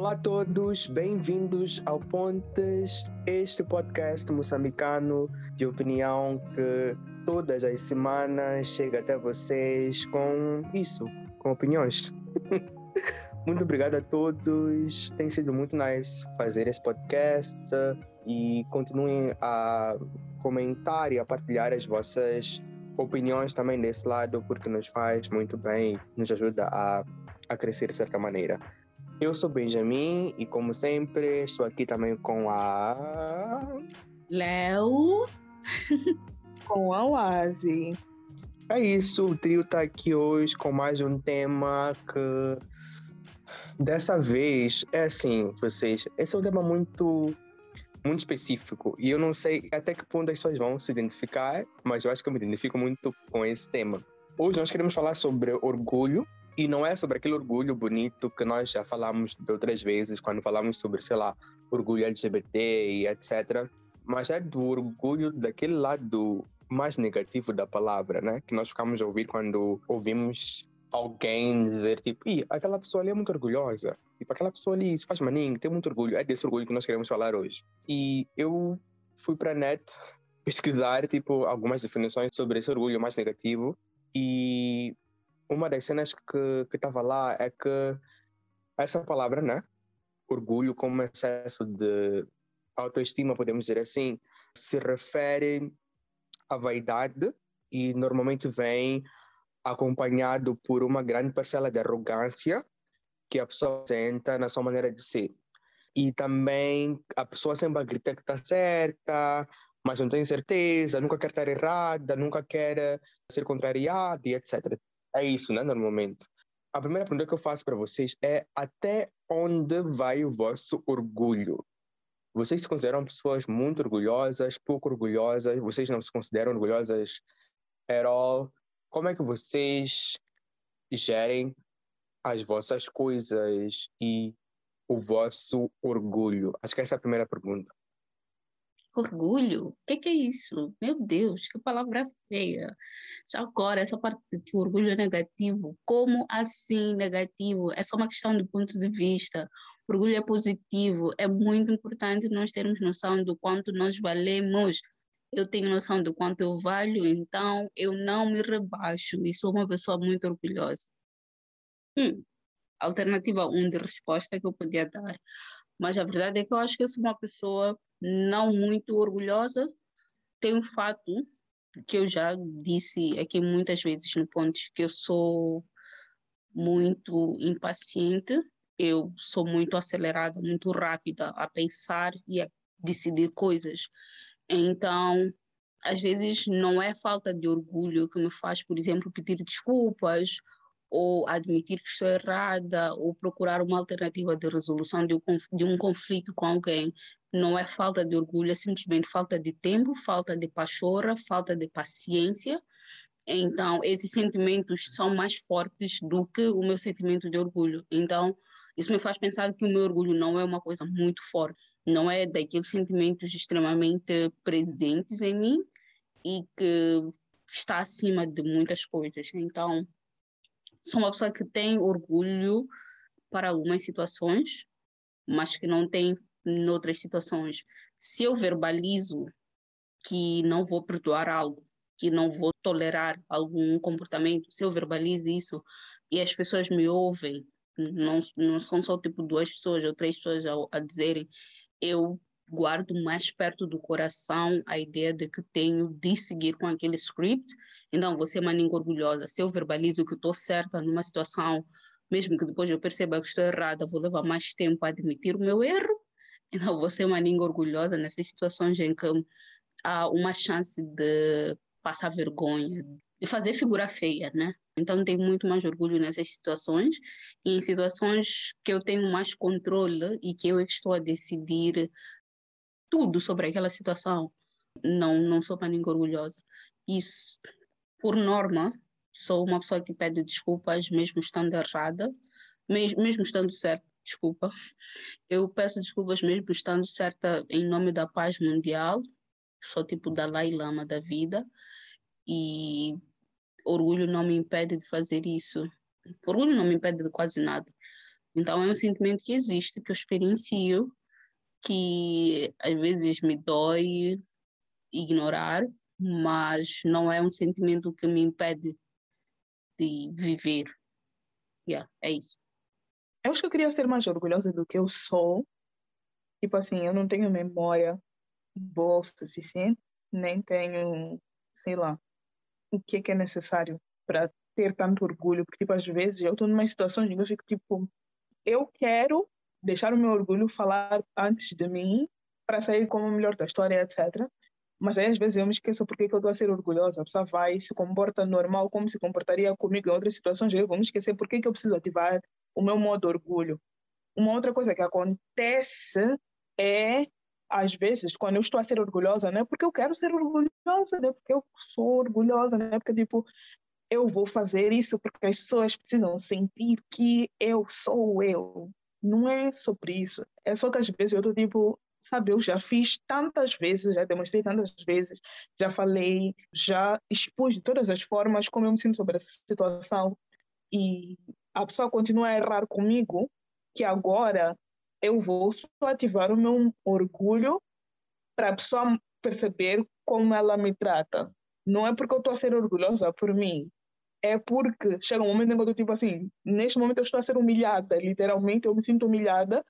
Olá a todos, bem-vindos ao Pontes, este podcast moçambicano de opinião que todas as semanas chega até vocês com isso, com opiniões. muito obrigado a todos, tem sido muito nice fazer esse podcast e continuem a comentar e a partilhar as vossas opiniões também desse lado, porque nos faz muito bem, nos ajuda a, a crescer de certa maneira. Eu sou Benjamin e, como sempre, estou aqui também com a. Léo. com a Oase. É isso, o trio está aqui hoje com mais um tema que. Dessa vez, é assim, vocês. Esse é um tema muito muito específico e eu não sei até que ponto as pessoas vão se identificar, mas eu acho que eu me identifico muito com esse tema. Hoje nós queremos falar sobre orgulho e não é sobre aquele orgulho bonito que nós já falamos de outras vezes, quando falamos sobre, sei lá, orgulho LGBT e etc. Mas é do orgulho daquele lado mais negativo da palavra, né? Que nós ficamos a ouvir quando ouvimos alguém dizer, tipo, Ih, aquela pessoa ali é muito orgulhosa. Tipo, aquela pessoa ali se faz maninho, tem muito orgulho. É desse orgulho que nós queremos falar hoje. E eu fui para a net pesquisar, tipo, algumas definições sobre esse orgulho mais negativo. E uma das cenas que estava lá é que essa palavra, né? Orgulho como excesso de autoestima, podemos dizer assim, se refere à vaidade e normalmente vem acompanhado por uma grande parcela de arrogância que a pessoa senta na sua maneira de ser. E também a pessoa sempre grita que está certa, mas não tem certeza, nunca quer estar errada, nunca quer ser contrariada e etc. É isso, né, normalmente. A primeira pergunta que eu faço para vocês é até onde vai o vosso orgulho? Vocês se consideram pessoas muito orgulhosas, pouco orgulhosas? Vocês não se consideram orgulhosas at all? Como é que vocês gerem as vossas coisas e o vosso orgulho? Acho que essa é a primeira pergunta. Orgulho? O que, que, é isso? Meu Deus, que palavra feia. Já agora, essa parte de que o orgulho é negativo, como assim negativo? É só uma questão de ponto de vista. Orgulho é positivo. É muito importante nós termos noção do quanto nós valemos. Eu tenho noção do quanto eu valho, então eu não me rebaixo e sou uma pessoa muito orgulhosa. Hum, alternativa 1 um de resposta que eu podia dar. Mas a verdade é que eu acho que eu sou uma pessoa não muito orgulhosa. Tem um fato que eu já disse aqui muitas vezes no ponto que eu sou muito impaciente, eu sou muito acelerada, muito rápida a pensar e a decidir coisas. Então, às vezes não é falta de orgulho que me faz, por exemplo, pedir desculpas ou admitir que estou errada, ou procurar uma alternativa de resolução de um, de um conflito com alguém, não é falta de orgulho, é simplesmente falta de tempo, falta de pachorra, falta de paciência. Então, esses sentimentos são mais fortes do que o meu sentimento de orgulho. Então, isso me faz pensar que o meu orgulho não é uma coisa muito forte, não é daqueles sentimentos extremamente presentes em mim e que está acima de muitas coisas. Então, sou uma pessoa que tem orgulho para algumas situações, mas que não tem em outras situações. Se eu verbalizo que não vou perdoar algo, que não vou tolerar algum comportamento, se eu verbalizo isso e as pessoas me ouvem, não, não são só tipo duas pessoas ou três pessoas a, a dizerem, eu guardo mais perto do coração a ideia de que tenho de seguir com aquele script então, você é uma língua orgulhosa. Se eu verbalizo que estou certa numa situação, mesmo que depois eu perceba que estou errada, vou levar mais tempo a admitir o meu erro. Então, você é uma língua orgulhosa nessas situações em que há uma chance de passar vergonha, de fazer figura feia, né? Então, tenho muito mais orgulho nessas situações e em situações que eu tenho mais controle e que eu estou a decidir tudo sobre aquela situação. Não, não sou uma língua orgulhosa. Isso por norma, sou uma pessoa que pede desculpas, mesmo estando errada, mesmo, mesmo estando certa, desculpa. Eu peço desculpas mesmo estando certa em nome da paz mundial, sou tipo Dalai Lama da vida, e orgulho não me impede de fazer isso. Orgulho não me impede de quase nada. Então, é um sentimento que existe, que eu experiencio, que às vezes me dói ignorar, mas não é um sentimento que me impede de viver. Yeah, é isso. Eu acho que eu queria ser mais orgulhosa do que eu sou. Tipo assim, eu não tenho memória boa o suficiente, nem tenho, sei lá, o que é, que é necessário para ter tanto orgulho. Porque, tipo, às vezes eu estou numa situação em que eu fico, tipo, eu quero deixar o meu orgulho falar antes de mim para sair como o melhor da história, etc. Mas aí às vezes eu me esqueço porque que eu estou a ser orgulhosa. A pessoa vai, se comporta normal, como se comportaria comigo em outras situações. Eu vou me esquecer porque que eu preciso ativar o meu modo orgulho. Uma outra coisa que acontece é, às vezes, quando eu estou a ser orgulhosa, não é porque eu quero ser orgulhosa, não é porque eu sou orgulhosa, não é porque, tipo, eu vou fazer isso porque as pessoas precisam sentir que eu sou eu. Não é sobre isso. É só que às vezes eu estou tipo, sabe, eu já fiz tantas vezes, já demonstrei tantas vezes, já falei, já expus de todas as formas como eu me sinto sobre essa situação e a pessoa continua a errar comigo, que agora eu vou ativar o meu orgulho para a pessoa perceber como ela me trata. Não é porque eu estou a ser orgulhosa por mim, é porque chega um momento em que eu estou tipo assim, neste momento eu estou a ser humilhada, literalmente eu me sinto humilhada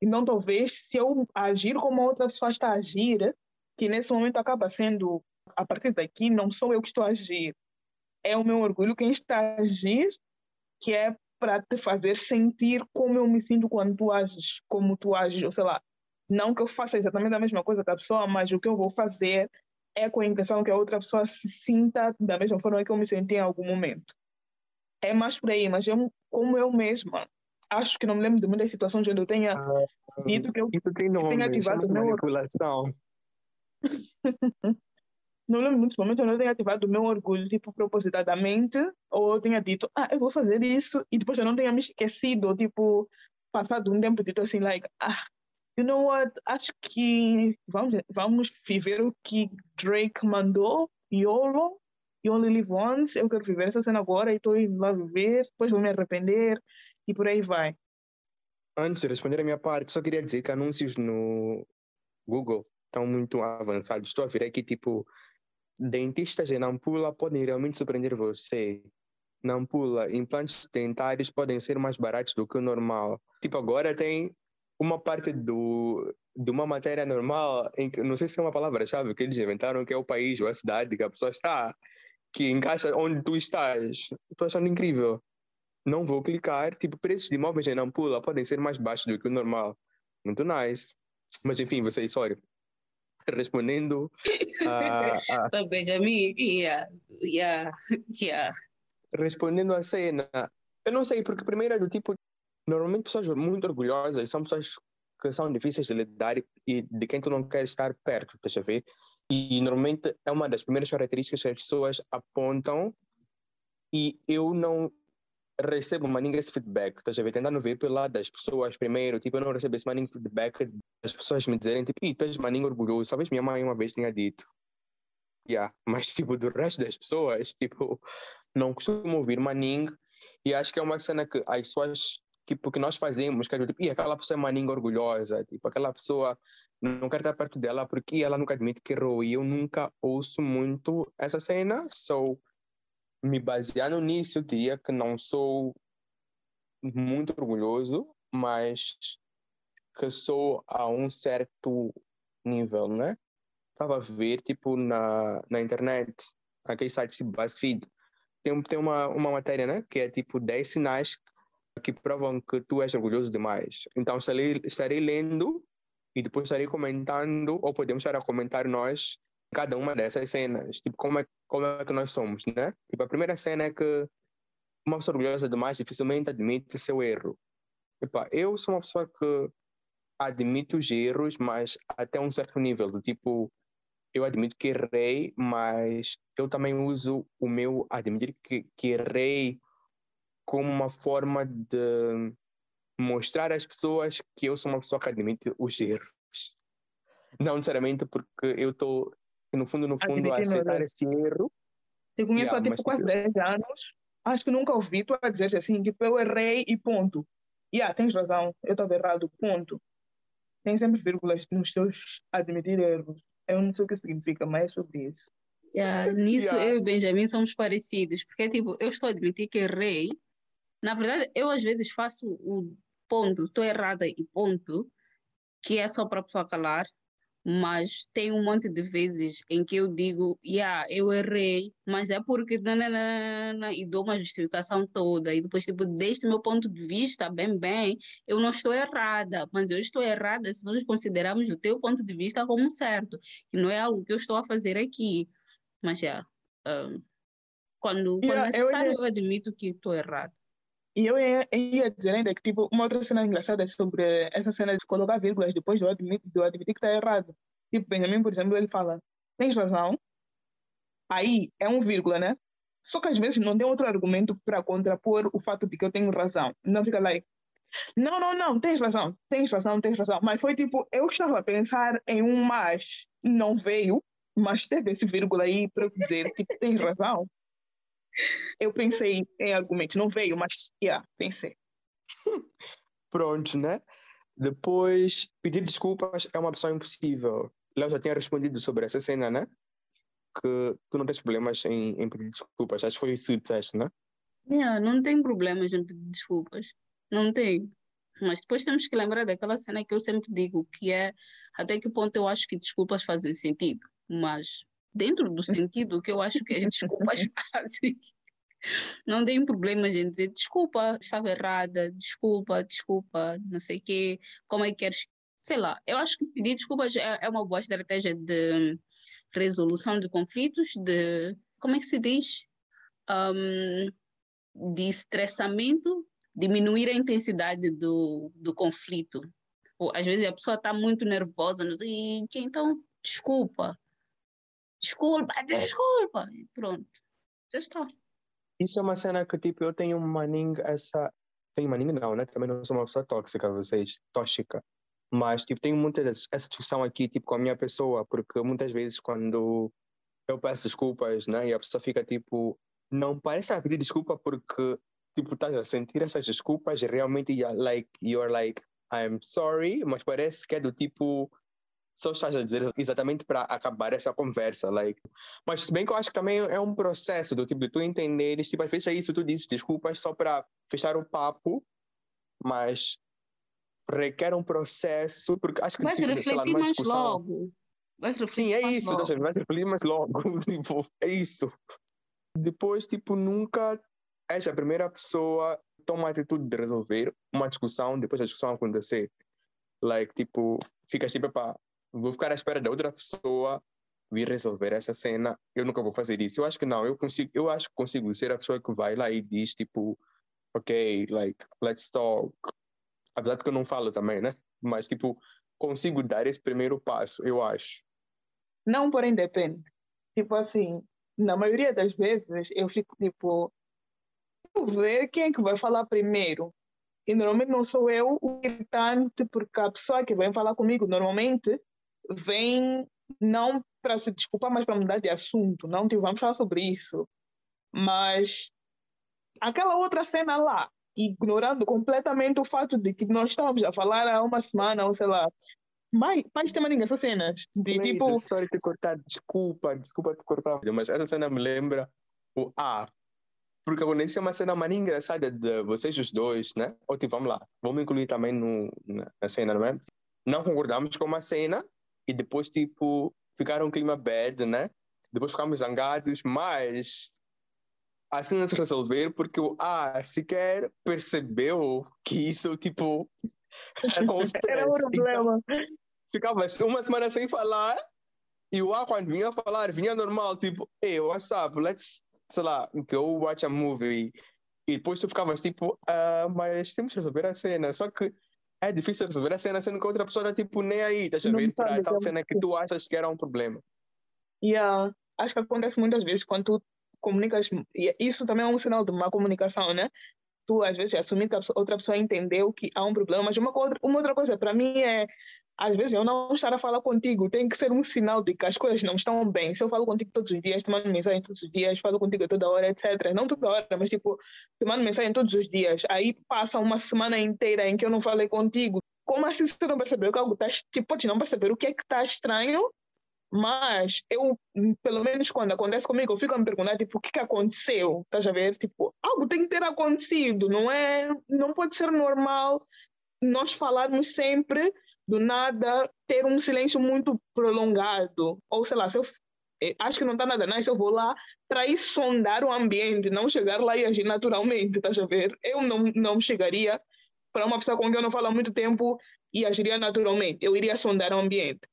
então, talvez, se eu agir como a outra pessoa está a agir, que nesse momento acaba sendo, a partir daqui, não sou eu que estou a agir, é o meu orgulho quem está a agir, que é para te fazer sentir como eu me sinto quando tu ages, como tu ages, ou sei lá, não que eu faça exatamente a mesma coisa que a pessoa, mas o que eu vou fazer é com a intenção que a outra pessoa se sinta da mesma forma que eu me senti em algum momento. É mais por aí, mas eu, como eu mesma acho que não me lembro de muitas situações onde eu tenha ah, dito que eu, isso tem nome, tenha ativado o meu manipulação. não lembro muitos momentos onde eu tenha ativado o meu orgulho, tipo, propositadamente, ou eu tenha dito, ah, eu vou fazer isso, e depois eu não tenha me esquecido, tipo, passado um tempo dito assim, like, ah, you know what, acho que vamos, vamos viver o que Drake mandou, YOLO, You Only Live Once, eu quero viver essa cena agora e estou indo lá viver, depois vou me arrepender, e por aí vai. Antes de responder a minha parte, só queria dizer que anúncios no Google estão muito avançados. Estou a ver aqui, tipo, dentistas em Nampula podem realmente surpreender você. Nampula, implantes dentários podem ser mais baratos do que o normal. Tipo, agora tem uma parte do, de uma matéria normal, em que, não sei se é uma palavra-chave que eles inventaram, que é o país ou a cidade que a pessoa está, que encaixa onde tu estás. Estou achando incrível não vou clicar. Tipo, preços de imóveis em Nampula podem ser mais baixos do que o normal. Muito nice. Mas enfim, vocês, sorry. Respondendo a. a... So, Benjamin, yeah, yeah, yeah. Respondendo a cena, eu não sei, porque primeiro é do tipo. Normalmente pessoas muito orgulhosas são pessoas que são difíceis de lidar e de quem tu não quer estar perto, estás a ver? E normalmente é uma das primeiras características que as pessoas apontam e eu não recebo maninho esse feedback, estás a ver? Tentando ver pelo lado das pessoas primeiro, tipo, eu não recebo esse maninho feedback das pessoas me dizerem, tipo, e tu és maninho orgulhoso, talvez minha mãe uma vez tenha dito. Yeah. Mas, tipo, do resto das pessoas, tipo, não costumo ouvir maninho e acho que é uma cena que as pessoas, tipo, que nós fazemos, que é tipo, e aquela pessoa é maninho orgulhosa, tipo, aquela pessoa não quero estar perto dela porque ela nunca admite que errou e eu nunca ouço muito essa cena, so me baseando nisso, diria que não sou muito orgulhoso, mas que sou a um certo nível, né? Estava a ver, tipo, na, na internet, aquele site tipo BuzzFeed, tem, tem uma, uma matéria, né? Que é tipo 10 sinais que provam que tu és orgulhoso demais. Então, estarei, estarei lendo e depois estarei comentando, ou podemos estar a comentar nós cada uma dessas cenas, tipo, como é, como é que nós somos, né? Tipo, a primeira cena é que uma pessoa orgulhosa demais dificilmente admite seu erro. Tipo, eu sou uma pessoa que admito os erros, mas até um certo nível, do tipo, eu admito que errei, mas eu também uso o meu admitir que, que errei como uma forma de mostrar às pessoas que eu sou uma pessoa que admite os erros. Não necessariamente porque eu estou que no fundo, no fundo, aceitar esse erro. Eu conheço yeah, há tipo quase 10 anos. Acho que nunca ouvi tu a dizer assim, tipo, eu errei e ponto. yeah, tens razão, eu estava errado, ponto. Tem sempre vírgulas nos teus admitir erros. Eu não sei o que significa, mas é sobre isso. Yeah, nisso Yeah. eu e o Benjamin somos parecidos, porque tipo, eu estou a admitir que errei. Na verdade, eu às vezes faço o ponto, estou errada e ponto, que é só para a pessoa calar, mas tem um monte de vezes em que eu digo, yeah, eu errei, mas é porque nananana, e dou uma justificação toda, e depois, tipo, deste meu ponto de vista, bem, bem, eu não estou errada, mas eu estou errada se nós considerarmos o teu ponto de vista como certo, que não é algo que eu estou a fazer aqui. Mas já, um, quando, quando Yeah, eu necessário, ia- eu admito que estou errado. E eu ia, dizer ainda que, tipo, uma outra cena engraçada é sobre essa cena de colocar vírgulas depois de eu admitir, eu admitir que está errado. Tipo, Benjamin, por exemplo, ele fala, tens razão, aí é um vírgula, né? Só que às vezes não tem outro argumento para contrapor o fato de que eu tenho razão. Não fica like, não, não, não, tens razão, tens razão, tens razão. Mas foi tipo, eu estava a pensar em um mas, não veio, mas teve esse vírgula aí para dizer, tipo, tens razão. Eu pensei em argumentos, não veio, mas, yeah, pensei. Pronto, né? Depois, pedir desculpas é uma opção impossível. Léo já tinha respondido sobre essa cena, né? Que tu não tens problemas em, em pedir desculpas. Acho que foi isso que disseste, né? Yeah, não tem problemas em pedir desculpas. Não tem. Mas depois temos que lembrar daquela cena que eu sempre digo, que é até que ponto eu acho que desculpas fazem sentido. Mas dentro do sentido que eu acho que as desculpas fazem, não tem problemas em dizer desculpa, estava errada, desculpa, desculpa, não sei o quê, como é que queres. Sei lá, eu acho que pedir desculpas é, é uma boa estratégia de resolução de conflitos, de. Como é que se diz? Um, de estressamento, diminuir a intensidade do, do conflito. Ou, às vezes a pessoa está muito nervosa, então desculpa, desculpa, desculpa, e pronto, já está. Isso é uma cena que, tipo, eu tenho maninho essa... Tenho maninho não, né? Também não sou uma pessoa tóxica, vocês, tóxica. Mas, tipo, tenho muita essa discussão aqui, tipo, com a minha pessoa, porque muitas vezes quando eu peço desculpas, né? E a pessoa fica, tipo, não parece a pedir desculpa porque, tipo, estás a sentir essas desculpas e realmente, like, you're like, I'm sorry, mas parece que é do tipo, só estás a dizer exatamente para acabar essa conversa, like. Mas se bem que eu acho que também é um processo do tipo de tu entenderes, tipo, às vezes é isso, tu dizes desculpas só para fechar o papo, mas requer um processo, porque acho que Vais tipo, lá, refletir numa mais discussão- logo. Vais refletir Sim, é isso, logo. tá certo? vai refletir mais logo, tipo, é isso. Depois, tipo, nunca és a primeira pessoa toma a atitude de resolver uma discussão depois da discussão acontecer. Like, tipo, ficas tipo, pá, vou ficar à espera da outra pessoa vir resolver essa cena, eu nunca vou fazer isso. Eu acho que não, eu consigo, eu acho que consigo ser a pessoa que vai lá e diz, tipo, ok, like, let's talk. Apesar de que eu não falo também, né? Mas, tipo, consigo dar esse primeiro passo, eu acho. Não, porém depende. Tipo assim, na maioria das vezes eu fico tipo, vou ver quem é que vai falar primeiro. E normalmente não sou eu o irritante, porque a pessoa que vem falar comigo normalmente vem não para se desculpar, mas para mudar de assunto. Não, tipo, vamos falar sobre isso. Mas aquela outra cena lá, ignorando completamente o fato de que nós estávamos a falar há uma semana, ou sei lá, mais, mais tema ninguém, essas cenas. De Cleide, tipo, Sorry te cortar, desculpa, desculpa te cortar. Mas essa cena me lembra o A. Porque aconteceu uma cena mais engraçada de vocês os dois, né? Ou tipo, vamos lá, vamos incluir também no, na, na cena, não é? Não concordamos com uma cena e depois, tipo, ficaram um clima bad, né? Depois ficamos zangados, mas a cena se resolver porque o A sequer percebeu que isso, tipo, era um era stress. o problema. ficava assim uma semana sem falar e o A quando vinha falar vinha normal tipo hey what's up let's sei lá go watch a movie e depois tu ficavas tipo ah, mas temos que resolver a cena só que é difícil resolver a cena sendo que outra pessoa está tipo nem aí estás a ver para tal cena que tu achas que era um problema Yeah. Acho que acontece muitas vezes quando tu comunicas, isso também é um sinal de má comunicação, né? Tu, às vezes, assumir que a outra pessoa entendeu que há um problema, mas uma outra coisa, para mim, é às vezes eu não estar a falar contigo tem que ser um sinal de que as coisas não estão bem. Se eu falo contigo todos os dias, te mando mensagem todos os dias, falo contigo toda hora, etc. Não toda hora, mas tipo, te mando mensagem todos os dias. Aí passa uma semana inteira em que eu não falei contigo. Como assim você não percebeu que algo está... Tipo, pode não perceber o que é que está estranho, mas eu, pelo menos quando acontece comigo, eu fico a me perguntar, tipo, o que, que aconteceu? Estás a ver? Tipo, algo tem que ter acontecido, não é? Não pode ser normal nós falarmos sempre do nada ter um silêncio muito prolongado. Ou sei lá, se eu eh, acho que não está nada nice, eu vou lá para ir sondar o ambiente, não chegar lá e agir naturalmente, estás a ver? Eu não, não chegaria para uma pessoa com quem eu não falo há muito tempo e agiria naturalmente. Eu iria sondar o ambiente.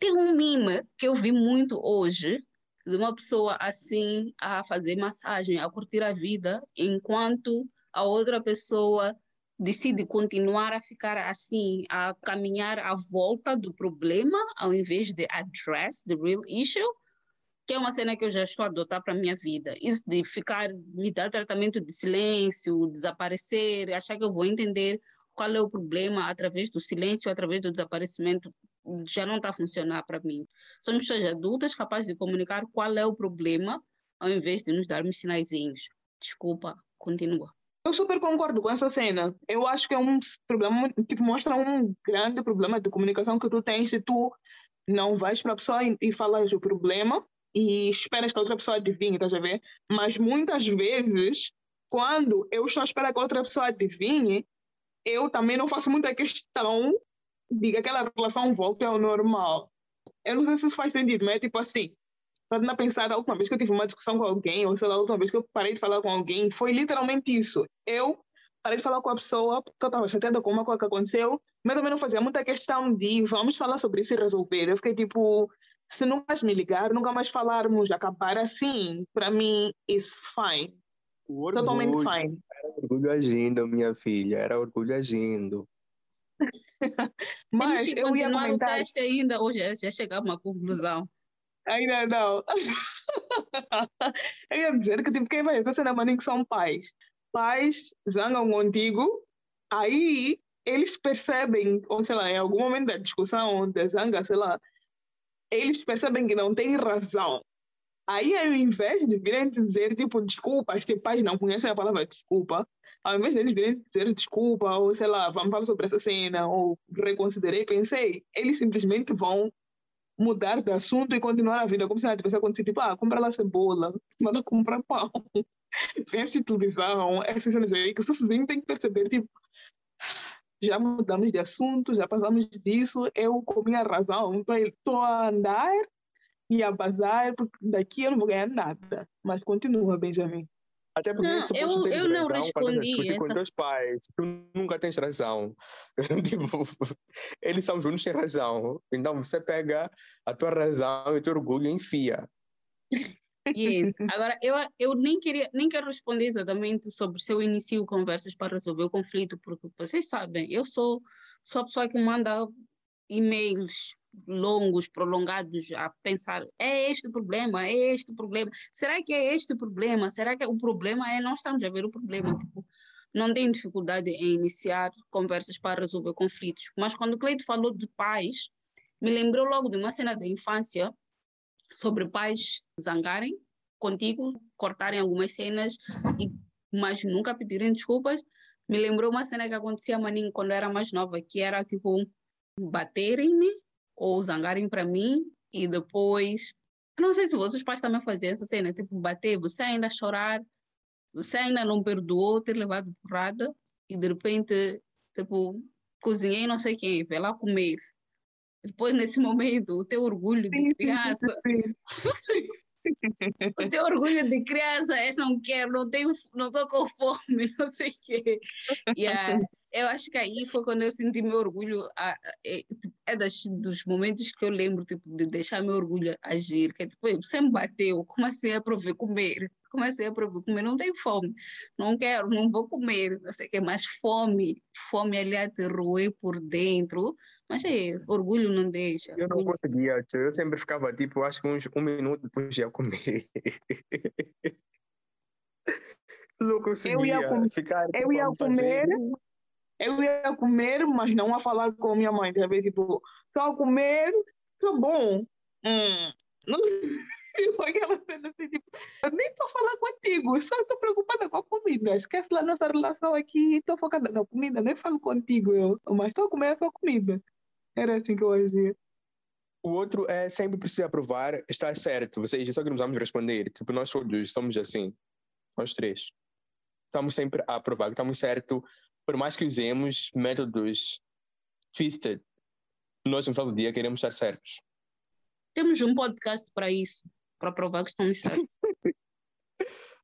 Tem um mime que eu vi muito hoje, de uma pessoa assim a fazer massagem, a curtir a vida, enquanto a outra pessoa decide continuar a ficar assim, a caminhar à volta do problema, ao invés de address the real issue, que é uma cena que eu já estou a adotar para a minha vida. Isso de ficar, me dar tratamento de silêncio, desaparecer, achar que eu vou entender qual é o problema através do silêncio, através do desaparecimento, já não está a funcionar para mim. Somos pessoas adultas capazes de comunicar qual é o problema, ao invés de nos darmos sinaizinhos. Desculpa, continua. Eu super concordo com essa cena. Eu acho que é um problema, tipo, mostra um grande problema de comunicação que tu tens se tu não vais para a pessoa e, e falas o problema e esperas que a outra pessoa adivinhe, estás a ver? Mas muitas vezes, quando eu a esperar que a outra pessoa adivinhe, eu também não faço muita questão de que aquela relação volte ao normal. Eu não sei se isso faz sentido, mas é tipo assim, Estando a pensar, a última vez que eu tive uma discussão com alguém, ou sei lá, a última vez que eu parei de falar com alguém, foi literalmente isso. Eu parei de falar com a pessoa porque eu estava chateada com uma coisa que aconteceu, mas também não fazia muita questão de vamos falar sobre isso e resolver. Eu fiquei tipo, se nunca mais me ligar, nunca mais falarmos, acabar assim, para mim, is fine. Orgulho, Totalmente fine. Era orgulho agindo, minha filha, era orgulho agindo. mas eu ia comentar... o teste ainda, hoje já, já chegar a uma conclusão. Ainda não. Eu ia dizer que tipo, quem vai essa cena maninho que são pais. Pais zangam contigo, aí eles percebem, ou sei lá, em algum momento da discussão, da zanga, sei lá, eles percebem que não têm razão. Aí, ao invés de virem dizer, tipo, desculpas, tipo, pais não conhecem a palavra desculpa, ao invés de eles virem dizer desculpa, ou sei lá, vamos falar sobre essa cena, ou reconsiderei, pensei, eles simplesmente vão mudar de assunto e continuar a vida, como se nada tivesse acontecido. Tipo, ah, compra lá cebola, manda comprar pão, assistir televisão, essas coisas aí, que o sozinho tem que perceber, tipo, já mudamos de assunto, já passamos disso, eu com minha razão, estou a andar e a bazar, porque daqui eu não vou ganhar nada. Mas continua, Benjamin. Até porque não, eu, eu não respondi essa... com teus pais. Tu nunca tens razão. tipo, eles são juntos sem razão. Então você pega a tua razão e o teu orgulho e enfia. Yes. Agora, eu, eu nem, queria, nem quero responder exatamente sobre se eu inicio conversas para resolver o conflito, porque vocês sabem, eu sou, sou a pessoa que manda e-mails longos, prolongados, a pensar, é este o problema, é este o problema, será que é este o problema? Será que o problema é, não estamos a ver o problema, tipo, não tenho dificuldade em iniciar conversas para resolver conflitos, mas quando o Cleide falou de pais, me lembrou logo de uma cena da infância sobre pais zangarem contigo, cortarem algumas cenas, e, mas nunca pedirem desculpas. Me lembrou uma cena que acontecia a mim quando eu era mais nova, que era tipo baterem-me ou zangarem para mim e depois. Não sei se vocês pais também faziam essa cena, tipo, bater, você ainda chorar, você ainda não perdoou ter levado porrada e de repente, tipo, cozinhei não sei quem, vai lá comer. Depois, nesse momento, o teu orgulho de criança. o teu orgulho de criança é não quero, não tenho, não estou com fome, não sei o quê. Yeah eu acho que aí foi quando eu senti meu orgulho. A, é, é das, dos momentos que eu lembro tipo, de deixar meu orgulho agir. Que é tipo, você me bateu, comecei a prover comer. Comecei a prover comer, não tenho fome, não quero, não vou comer, não sei o que, mas fome, fome ali a te roer por dentro. Mas é, orgulho não deixa. Eu não conseguia, eu sempre ficava tipo, acho que uns um minuto depois ia comer. não conseguia eu ia, com... ficar. Eu ia comer. Eu ia comer, mas não a falar com a minha mãe, vendo? Tipo, a comer, tá bom. Hum. Não... aquela cena assim, tipo, eu nem estou a falar contigo, só estou preocupada com a comida. Esquece lá nossa relação aqui, estou focada na comida, nem falo contigo eu, mas estou a comer a sua comida. Era assim que eu agia. O outro é sempre precisa provar, está certo. Vocês só que não vamos responder. Tipo, nós todos somos assim. Nós três. Estamos sempre a provar que estamos certo. Por mais que usemos métodos twisted, nós no final do dia queremos estar certos. Temos um podcast para isso, para provar que estamos certos.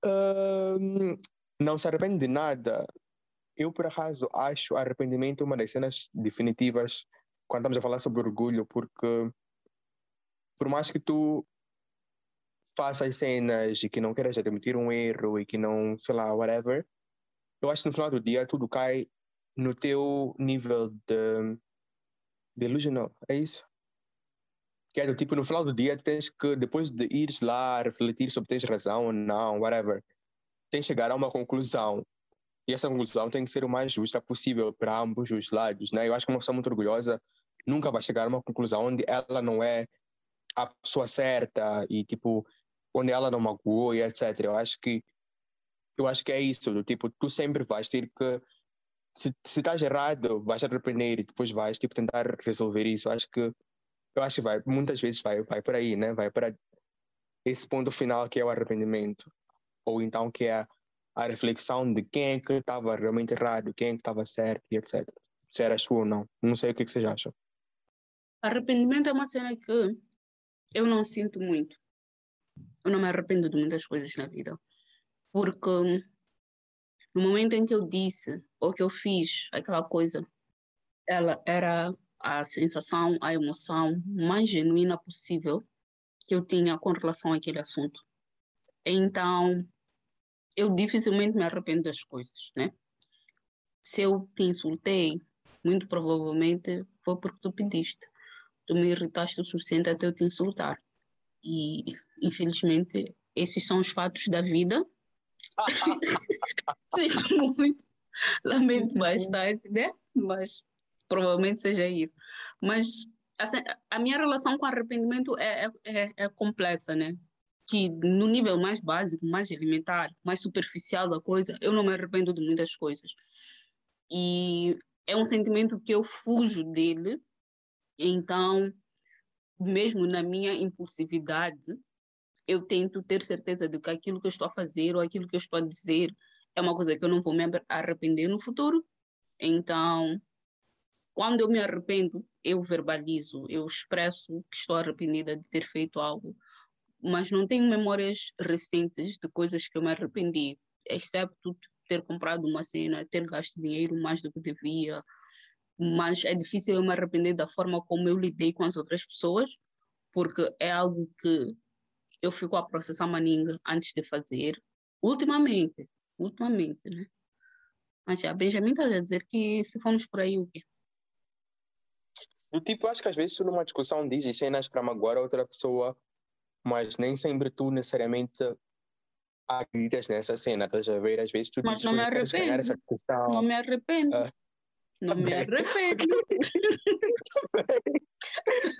um, não se arrepende de nada. Eu, por acaso, acho arrependimento uma das cenas definitivas quando estamos a falar sobre orgulho, porque por mais que tu faças cenas e que não queiras admitir um erro e que não, sei lá, whatever, eu acho que no final do dia tudo cai no teu nível de delusional, é isso? Que é do tipo, no final do dia, tens que, depois de ires lá, refletir sobre tens razão ou não, whatever, tens que chegar a uma conclusão. E essa conclusão tem que ser o mais justa possível para ambos os lados, né? Eu acho que uma pessoa muito orgulhosa nunca vai chegar a uma conclusão onde ela não é a pessoa certa e tipo onde ela não magoou e etc. Eu acho que eu acho que é isso, do tipo tu sempre vais ter que se, se estás errado, vais te arrepender e depois vais tipo tentar resolver isso. Acho que eu acho que vai muitas vezes vai vai por aí, né? Vai para esse ponto final que é o arrependimento ou então que é a reflexão de quem é que estava realmente errado, quem é que estava certo e etc. Se era tu ou não. Não sei o que, que vocês acham. Arrependimento é uma cena que eu não sinto muito. Eu não me arrependo de muitas coisas na vida. Porque no momento em que eu disse ou que eu fiz aquela coisa, ela era a sensação, a emoção mais genuína possível que eu tinha com relação àquele assunto. Então, eu dificilmente me arrependo das coisas, né? Se eu te insultei, muito provavelmente foi porque tu pediste tu me irritaste o suficiente até eu te insultar. E, infelizmente, esses são os fatos da vida. Sinto muito, lamento bastante, né? Mas provavelmente seja isso. Mas assim, a minha relação com arrependimento é, é, é, é complexa, né? Que no nível mais básico, mais elementar, mais superficial da coisa, eu não me arrependo de muitas coisas. E é um sentimento que eu fujo dele então, mesmo na minha impulsividade, eu tento ter certeza de que aquilo que eu estou a fazer ou aquilo que eu estou a dizer é uma coisa que eu não vou me arrepender no futuro. Então, quando eu me arrependo, eu verbalizo, eu expresso que estou arrependida de ter feito algo, mas não tenho memórias recentes de coisas que eu me arrependi, exceto ter comprado uma cena, ter gasto dinheiro mais do que devia, mas é difícil eu me arrepender da forma como eu lidei com as outras pessoas, porque é algo que eu fico a processar maninga antes de fazer. Ultimamente, ultimamente, né? Mas a Benjamin está a dizer que se formos por aí, o quê? Do tipo, acho que às vezes tu numa discussão dizes cenas para magoar a outra pessoa, mas nem sempre tu necessariamente acreditas nessa cena, estás a ver? Às vezes tu mas não me arrependo. Não me arrependo. Uh, não me arrependo.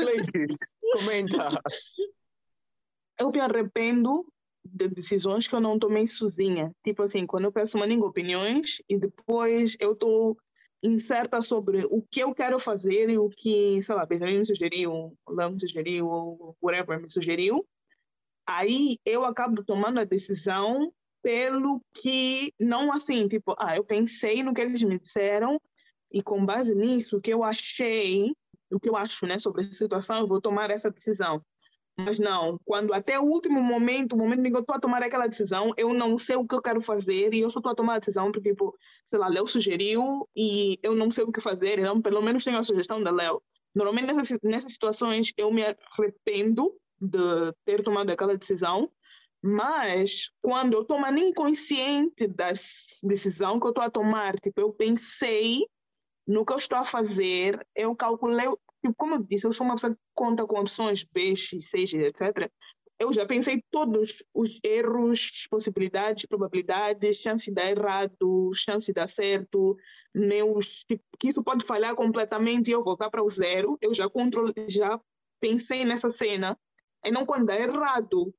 Lady, comenta. Eu me arrependo de decisões que eu não tomei sozinha. Tipo assim, quando eu peço uma língua opiniões e depois eu estou incerta sobre o que eu quero fazer e o que, sei lá, Benjamin me sugeriu, Léo me sugeriu, ou whatever me sugeriu, aí eu acabo tomando a decisão pelo que, não assim, tipo, ah, eu pensei no que eles me disseram e com base nisso, o que eu achei, o que eu acho né, sobre a situação, eu vou tomar essa decisão. Mas não, quando até o último momento, o momento em que eu estou a tomar aquela decisão, eu não sei o que eu quero fazer e eu só estou a tomar a decisão porque, tipo, sei lá, Léo sugeriu e eu não sei o que fazer, então pelo menos tenho a sugestão da Léo. Normalmente nessas, nessas situações eu me arrependo de ter tomado aquela decisão, mas quando eu estou nem consciente da decisão que eu estou a tomar, tipo, eu pensei no que eu estou a fazer, eu calculei, tipo, como eu disse, eu sou uma pessoa que conta com opções B, X, C, etc. eu já pensei todos os erros, possibilidades, probabilidades, chance de dar errado, chance de dar certo, meus, tipo, que isso pode falhar completamente e eu voltar para o zero. Eu já controle, já pensei nessa cena. E não quando dá errado.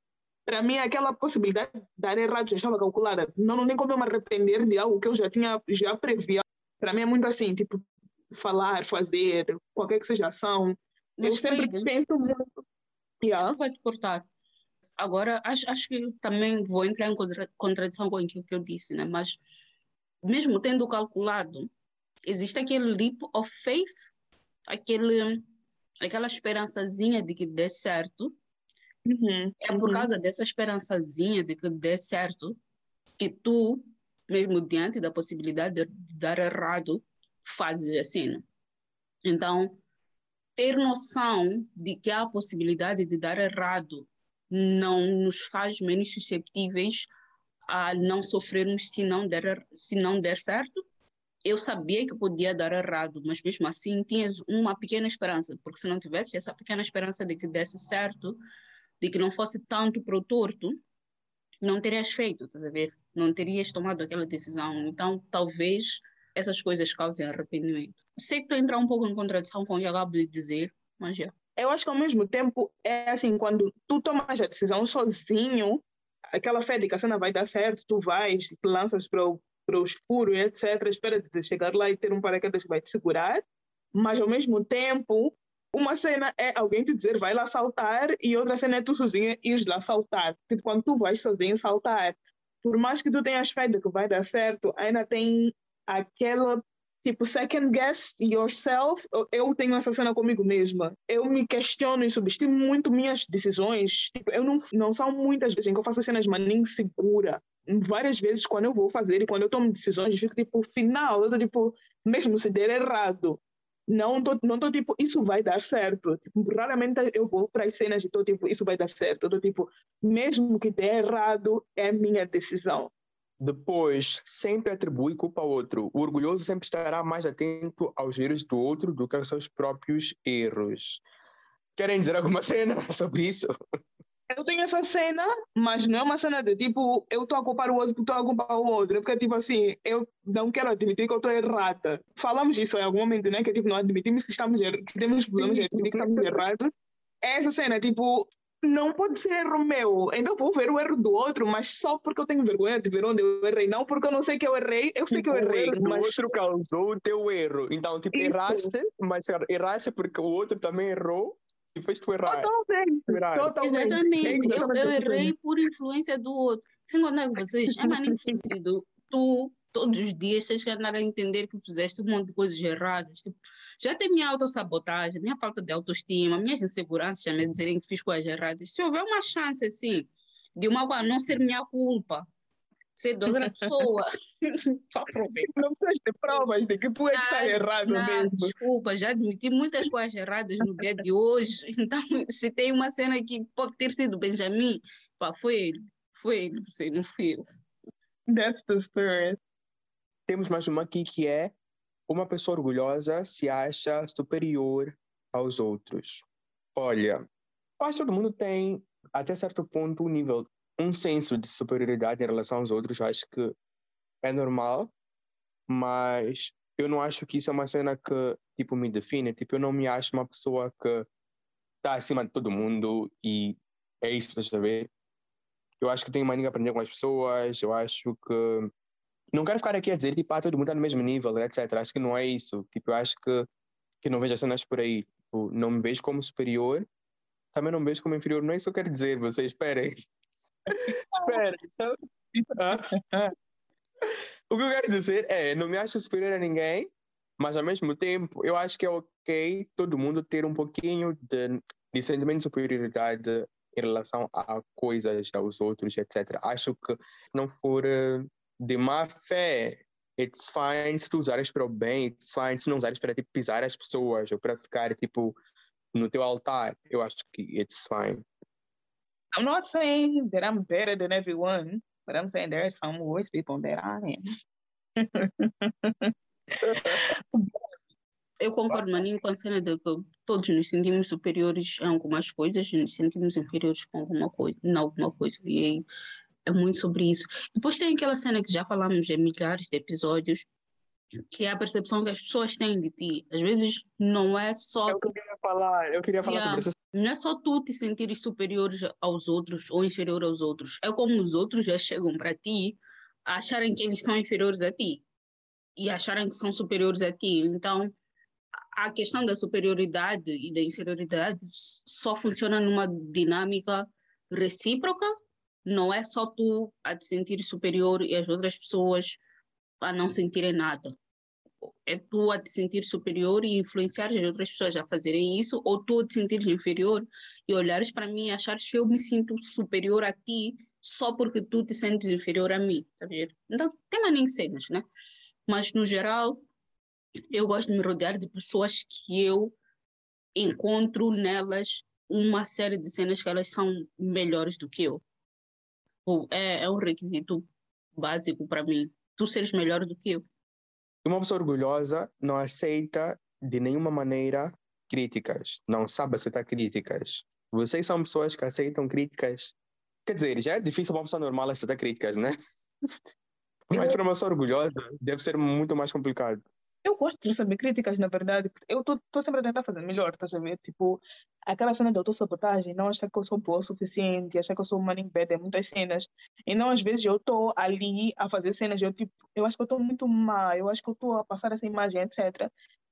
Para mim, aquela possibilidade de dar errado já estava calculada. Não, não nem como eu me arrepender de algo que eu já tinha, já previa. Para mim é muito assim, tipo, falar, fazer, qualquer que seja ação. Mas eu sempre penso muito. Yeah. Vai te cortar. Agora, acho, acho que também vou entrar em contra, contradição com aquilo que eu disse, né? mas mesmo tendo calculado, existe aquele leap of faith, aquele, aquela esperançazinha de que dê certo. Uhum, é por uhum. causa dessa esperançazinha de que dê certo que tu, mesmo diante da possibilidade de, de dar errado, fazes assim. Então, ter noção de que há a possibilidade de dar errado não nos faz menos susceptíveis a não sofrermos se não der, se não der certo. Eu sabia que podia dar errado, mas mesmo assim tinha uma pequena esperança, porque se não tivesse essa pequena esperança de que desse certo, de que não fosse tanto para o torto, não terias feito, tá a ver? Não terias tomado aquela decisão. Então, talvez essas coisas causem arrependimento. Sei que estou a entrar um pouco em contradição com o que acabo de dizer, mas já eu acho que ao mesmo tempo é assim, quando tu tomas a decisão sozinho, aquela fé de que a cena vai dar certo, tu vais, te lanças para o, para o escuro, etc., espera de chegar lá e ter um paraquedas que vai te segurar, mas ao mesmo tempo, uma cena é alguém te dizer vai lá saltar e outra cena é tu sozinha ir lá saltar. Tipo, quando tu vais sozinho saltar, por mais que tu tenhas fé de que vai dar certo, ainda tem aquela tipo, second guess yourself, eu tenho essa cena comigo mesma. Eu me questiono e subestimo muito minhas decisões. Tipo, eu não, não são muitas vezes em que eu faço cenas, mas nem segura. Várias vezes, quando eu vou fazer e quando eu tomo decisões, eu fico tipo, final, eu tô tipo, mesmo se der errado. Não tô, não tô tipo, isso vai dar certo. Tipo, raramente eu vou para as cenas e tô tipo, isso vai dar certo. Eu tô tipo, mesmo que der errado, é minha decisão. Depois, sempre atribui culpa ao outro. O orgulhoso sempre estará mais atento aos erros do outro do que aos seus próprios erros. Querem dizer alguma cena sobre isso? Eu tenho essa cena, mas não é uma cena de tipo, eu estou a culpar o outro porque estou a culpar o outro. Porque, tipo assim, eu não quero admitir que eu estou errada. Falamos isso em algum momento, né? Que tipo, não admitimos que estamos er que temos problemas de admitir que estamos errados. Essa cena, tipo, não pode ser erro meu. Então vou ver o erro do outro, mas só porque eu tenho vergonha de ver onde eu errei. Não porque eu não sei que eu errei, eu sei tipo, que eu errei. O erro mas... do outro causou o teu erro. Então, tipo, Isso. erraste, mas erraste porque o outro também errou e fez tu errar. Totalmente. Totalmente. Exatamente. Eu, eu errei por influência do outro. Sem contar com vocês, é magnífico. Tu todos os dias tens que andar a entender que fizeste um monte de coisas erradas. Tipo, já tem minha autossabotagem, minha falta de autoestima, minhas inseguranças a me dizerem que fiz coisas erradas. Se houver uma chance, assim, de uma coisa não ser minha culpa, ser de outra pessoa, Não precisas ter provas de que tu é que está errado não, mesmo. Desculpa, já admiti muitas coisas erradas no dia de hoje. Então, se tem uma cena que pode ter sido Benjamin, pá, foi ele. Foi ele, você não fui eu. That's the spirit. Temos mais uma aqui que é uma pessoa orgulhosa se acha superior aos outros. Olha, acho que todo mundo tem, até certo ponto, um nível, um senso de superioridade em relação aos outros. Eu acho que é normal, mas eu não acho que isso é uma cena que, tipo, me define. Tipo, eu não me acho uma pessoa que está acima de todo mundo e é isso, estás a ver? Eu acho que tenho mania de aprender com as pessoas, eu acho que não quero ficar aqui a dizer, tipo, ah, todo mundo está no mesmo nível, etc. Acho que não é isso. Tipo, eu acho que, que não vejo as cenas por aí. Tipo, não me vejo como superior, também não me vejo como inferior. Não é isso que eu quero dizer, vocês esperem. esperem. ah. O que eu quero dizer é, não me acho superior a ninguém, mas ao mesmo tempo, eu acho que é ok todo mundo ter um pouquinho de, de sentimento de superioridade em relação a coisas, aos outros, etc. Acho que não for uh, de má fé, it's fine se tu usares para o bem, it's fine se não usares para tipo, pisar as pessoas ou para ficar tipo no teu altar. Eu acho que it's fine. I'm not saying that I'm better than everyone, but I'm saying there are some worse people that I am. eu concordo, Maninho, com a cena de que todos nos sentimos superiores em algumas coisas, nos sentimos inferiores com alguma coisa, em alguma coisa. E aí é muito sobre isso. Depois tem aquela cena que já falamos em milhares de episódios, que é a percepção que as pessoas têm de ti. Às vezes não é só. Eu queria falar, eu queria falar Yeah. sobre isso. Não é só tu te sentires superior aos outros ou inferior aos outros. É como os outros já chegam para ti a acharem que eles são inferiores a ti e acharem que são superiores a ti. Então, a questão da superioridade e da inferioridade só funciona numa dinâmica recíproca. Não é só tu a te sentir superior e as outras pessoas a não sentirem nada é tu a te sentir superior e influenciar as outras pessoas a fazerem isso, ou tu a te sentires inferior e olhares para mim e achares que eu me sinto superior a ti só porque tu te sentes inferior a mim, tá vendo? Então, tem mais nem cenas, né? Mas, no geral, eu gosto de me rodear de pessoas que eu encontro nelas uma série de cenas que elas são melhores do que eu. Ou é, é um requisito básico para mim. Tu seres melhor do que eu. Uma pessoa orgulhosa não aceita de nenhuma maneira críticas, não sabe aceitar críticas. Vocês são pessoas que aceitam críticas. Quer dizer, já é difícil uma pessoa normal aceitar críticas, né? Mas para uma pessoa orgulhosa deve ser muito mais complicado. Eu gosto de receber críticas, na verdade. Eu estou sempre a tentar fazer melhor, estás a ver? Tipo, aquela cena de autossabotagem, não achar que eu sou boa o suficiente, achar que eu sou uma em muitas cenas. E não, às vezes, eu estou ali a fazer cenas, eu tipo, eu acho que eu estou muito má, eu acho que eu estou a passar essa imagem, etc.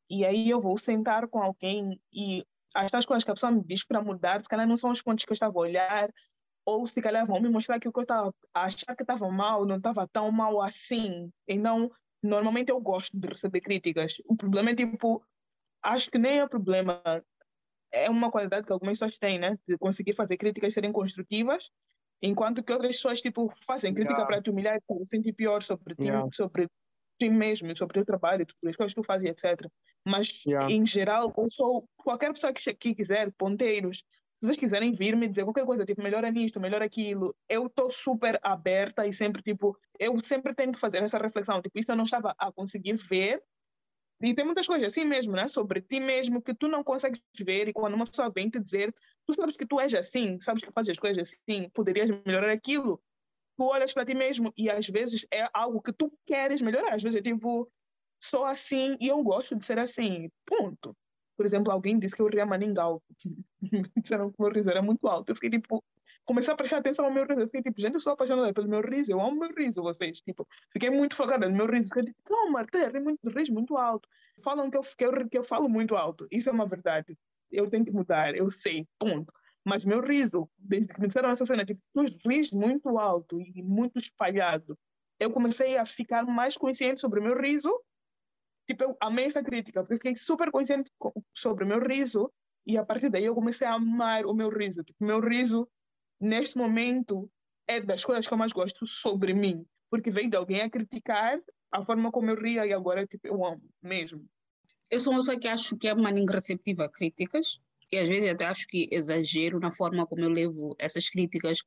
E aí eu vou sentar com alguém e as coisas que a pessoa me diz para mudar, se calhar não são os pontos que eu estava a olhar, ou se calhar vão me mostrar que o que eu estava a achar que estava mal não estava tão mal assim. Então, normalmente eu gosto de receber críticas. O problema é tipo, acho que nem é problema, é uma qualidade que algumas pessoas têm, né? De conseguir fazer críticas serem construtivas, enquanto que outras pessoas tipo fazem crítica Yeah. para te humilhar e te sentir pior sobre ti, Yeah. sobre ti mesmo, sobre o teu trabalho, sobre as coisas que tu fazes, etc. Mas Yeah. em geral, eu sou qualquer pessoa que, que quiser, ponteiros, se vocês quiserem vir me dizer qualquer coisa, tipo, melhora nisto, melhora aquilo, eu estou super aberta e sempre, tipo, eu sempre tenho que fazer essa reflexão, tipo, isso eu não estava a conseguir ver, e tem muitas coisas assim mesmo, né, sobre ti mesmo, que tu não consegues ver, e quando uma pessoa vem te dizer, tu sabes que tu és assim, sabes que fazes as coisas assim, poderias melhorar aquilo, tu olhas para ti mesmo, e às vezes é algo que tu queres melhorar, às vezes é tipo, sou assim e eu gosto de ser assim, ponto. Por exemplo, alguém disse que eu ria maningal. Disseram que o meu riso era muito alto. Eu fiquei tipo, comecei a prestar atenção ao meu riso. Eu fiquei tipo, gente, eu sou apaixonada pelo meu riso, eu amo meu riso, vocês. Tipo, fiquei muito focada no meu riso. Fiquei tipo, Marta, ri muito, ris muito alto. Falam que eu, que, eu, que eu falo muito alto. Isso é uma verdade. Eu tenho que mudar, eu sei, ponto. Mas meu riso, desde que me disseram essa cena, tipo, tu ris muito alto e muito espalhado. Eu comecei a ficar mais consciente sobre o meu riso tipo, eu amei essa crítica, porque fiquei super consciente co- sobre o meu riso e a partir daí eu comecei a amar o meu riso. Tipo, meu riso, neste momento, é das coisas que eu mais gosto sobre mim, porque veio de alguém a criticar a forma como eu ria e agora, tipo, eu amo mesmo. Eu sou uma pessoa que acho que é uma língua receptiva a críticas e às vezes até acho que exagero na forma como eu levo essas críticas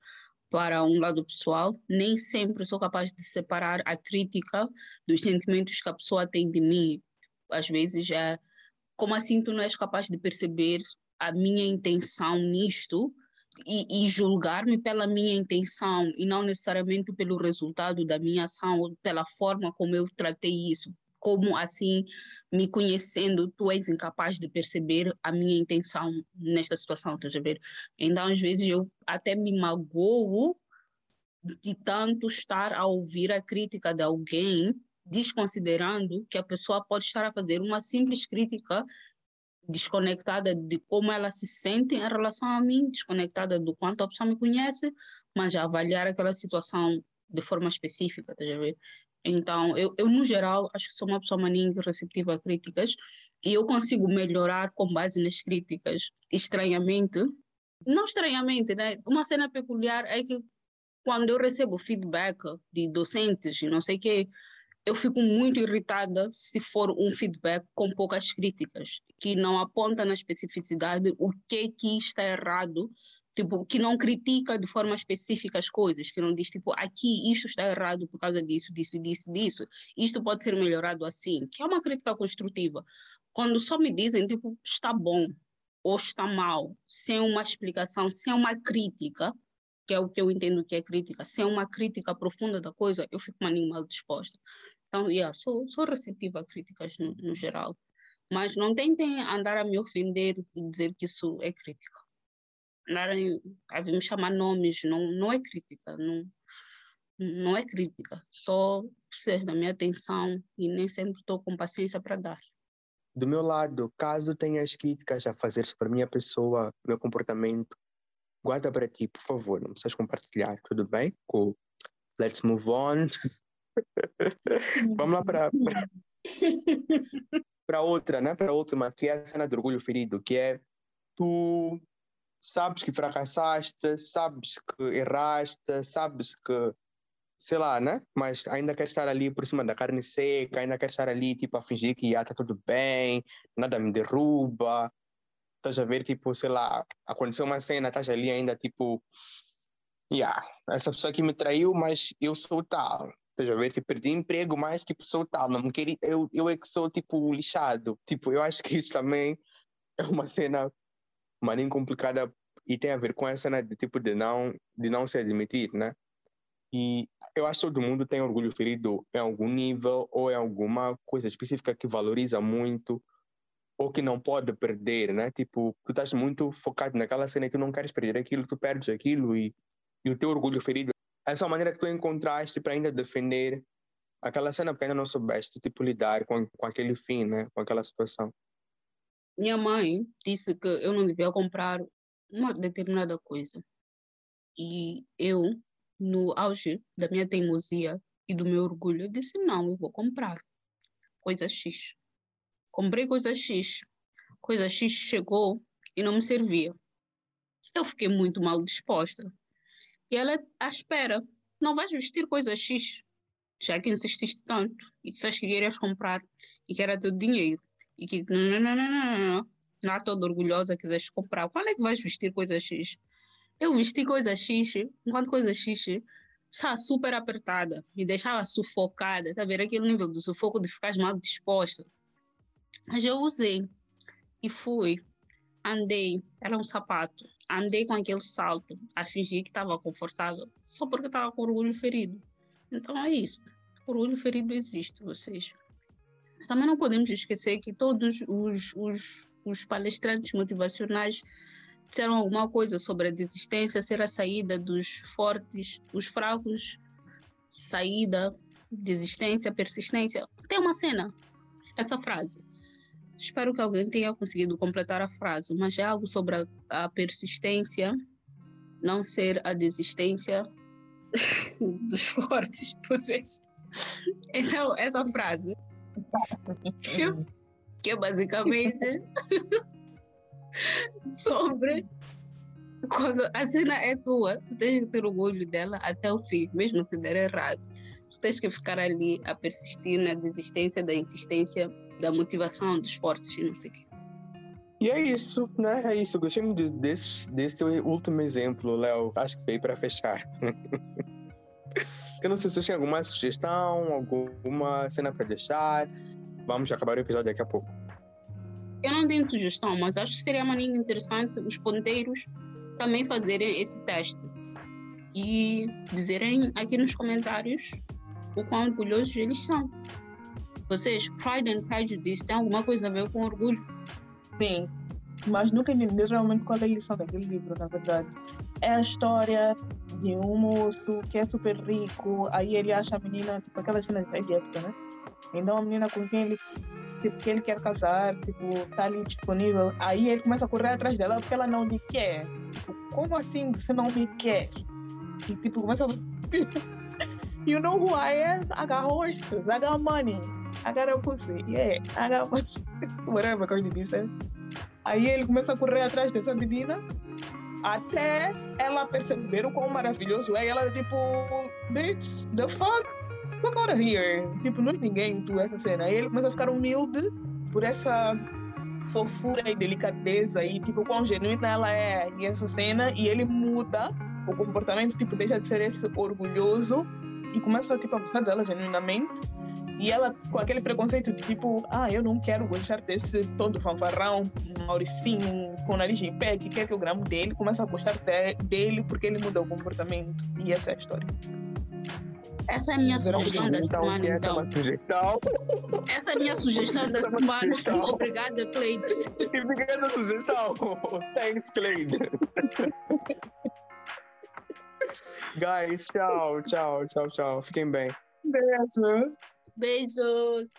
para um lado pessoal. Nem sempre sou capaz de separar a crítica dos sentimentos que a pessoa tem de mim. Às vezes é como assim tu não és capaz de perceber a minha intenção nisto e, e julgar-me pela minha intenção e não necessariamente pelo resultado da minha ação ou pela forma como eu tratei isso. Como assim me conhecendo, tu és incapaz de perceber a minha intenção nesta situação, estás a ver? Então, às vezes, eu até me magoo de tanto estar a ouvir a crítica de alguém, desconsiderando que a pessoa pode estar a fazer uma simples crítica desconectada de como ela se sente em relação a mim, desconectada do quanto a pessoa me conhece, mas a avaliar aquela situação de forma específica, ver? Então, eu, eu, no geral, acho que sou uma pessoa maninha receptiva a críticas e eu consigo melhorar com base nas críticas. Estranhamente, não estranhamente, né? Uma cena peculiar é que quando eu recebo feedback de docentes e não sei o quê, eu fico muito irritada se for um feedback com poucas críticas, que não aponta na especificidade o que que está errado tipo, que não critica de forma específica as coisas, que não diz, tipo, aqui isto está errado por causa disso, disso, disso, disso, isto pode ser melhorado assim, que é uma crítica construtiva. quando só me dizem, tipo, está bom ou está mal, sem uma explicação, sem uma crítica, que é o que eu entendo que é crítica, sem uma crítica profunda da coisa, eu fico mal disposta. Então, yeah, sou, sou receptiva a críticas no, no geral. Mas não tentem andar a me ofender e dizer que isso é crítica. Andarem a me chamar nomes não, não é crítica. Não, não é crítica. Só precisas da minha atenção e nem sempre estou com paciência para dar. Do meu lado, caso tenhas críticas a fazer sobre a minha pessoa, meu comportamento, guarda para ti, por favor. Não precisas compartilhar, tudo bem? Cool. Let's move on. Vamos lá para para outra, né? Para a última, que é a cena do orgulho ferido, que é tu sabes que fracassaste, sabes que erraste, sabes que sei lá, né? Mas ainda quer estar ali por cima da carne seca, ainda quer estar ali, tipo, a fingir que está tudo bem, nada me derruba. Estás a ver, tipo, sei lá, aconteceu uma cena, estás ali ainda, tipo, yeah, essa pessoa que me traiu, mas eu sou tal. Estás a ver? Tipo, perdi emprego, mas, tipo, sou tal. Não me queria, eu, eu é que sou, tipo, lixado. Tipo, eu acho que isso também é uma cena maninho complicada e tem a ver com essa cena de, tipo, de não, de não se admitir, né? E eu acho que todo mundo tem orgulho ferido em algum nível ou em alguma coisa específica que valoriza muito ou que não pode perder, né? Tipo, tu estás muito focado naquela cena e tu não queres perder aquilo, tu perdes aquilo e, e o teu orgulho ferido. Essa é a maneira que tu encontraste para ainda defender aquela cena porque ainda não soubeste, tipo, lidar com, com aquele fim, né? Com aquela situação. Minha mãe disse que eu não devia comprar uma determinada coisa. E eu no auge da minha teimosia e do meu orgulho, disse: não, eu vou comprar coisa X. Comprei coisa X. Coisa X chegou e não me servia. Eu fiquei muito mal disposta. E ela, à espera, não vais vestir coisa X, já que insististe tanto e disseste que querias comprar e que era teu dinheiro e que não, não, não, não, não, não, não toda orgulhosa quiseste comprar. Quando é que vais vestir coisa X? Eu vesti coisa xixi, enquanto coisa xixi estava super apertada, me deixava sufocada, tá vendo aquele nível do sufoco de ficar mal disposta. Mas eu usei e fui, andei, era um sapato, andei com aquele salto, a fingir que estava confortável, só porque estava com orgulho ferido. Então é isso, orgulho ferido existe, vocês. Mas também não podemos esquecer que todos os, os, os palestrantes motivacionais disseram alguma coisa sobre a desistência ser a saída dos fortes, os fracos, saída, desistência, persistência. Tem uma cena, essa frase. Espero que alguém tenha conseguido completar a frase, mas é algo sobre a, a persistência, não ser a desistência dos fortes, vocês. Então, essa frase, que é basicamente sobre quando a cena é tua, tu tens que ter orgulho dela até o fim, mesmo se der errado. Tu tens que ficar ali a persistir na desistência, da insistência, da motivação, dos esportes e não sei o quê. E é isso, né? É isso. Gostei muito desse, desse último exemplo, Léo. Acho que veio para fechar. Eu não sei se você tem alguma sugestão, alguma cena para deixar. Vamos acabar o episódio daqui a pouco. Eu não tenho sugestão, mas acho que seria maneiro interessante os ponteiros também fazerem esse teste e dizerem aqui nos comentários o quão orgulhosos eles são. Vocês, Pride and Prejudice, tem alguma coisa a ver com orgulho? Sim, mas nunca entendi realmente qual é a lição daquele livro, na verdade. É a história de um moço que é super rico, aí ele acha a menina, tipo aquela cena de época, né? Então a menina com quem ele tipo, que ele quer casar, tipo, tá ali disponível. Aí ele começa a correr atrás dela porque ela não lhe quer. Tipo, como assim você não me quer? E tipo, começa a. you know who I am? I got horses, I got money, I got a pussy, yeah, I got whatever Cardi B says. Aí ele começa a correr atrás dessa menina até ela perceber o quão maravilhoso é. E ela, tipo, bitch, the fuck? fuck out of here. Tipo, não é ninguém tu essa cena. E ele começa a ficar humilde por essa fofura e delicadeza e tipo quão genuína ela é e essa cena e ele muda o comportamento tipo deixa de ser esse orgulhoso e começa tipo a gostar dela genuinamente E ela com aquele preconceito de tipo, ah, eu não quero gostar desse todo fanfarrão, Mauricinho, com nariz em pé, que quer que eu gramo dele, começa a gostar de, dele porque ele muda o comportamento. E essa é a história. Essa é a minha sugestão da semana, é então. Essa é a minha sugestão da é semana. Obrigada, Cleide. Essa sugestão. Thanks, Cleide. Guys, tchau, tchau, tchau, tchau. Fiquem bem. Beijo. Beijos.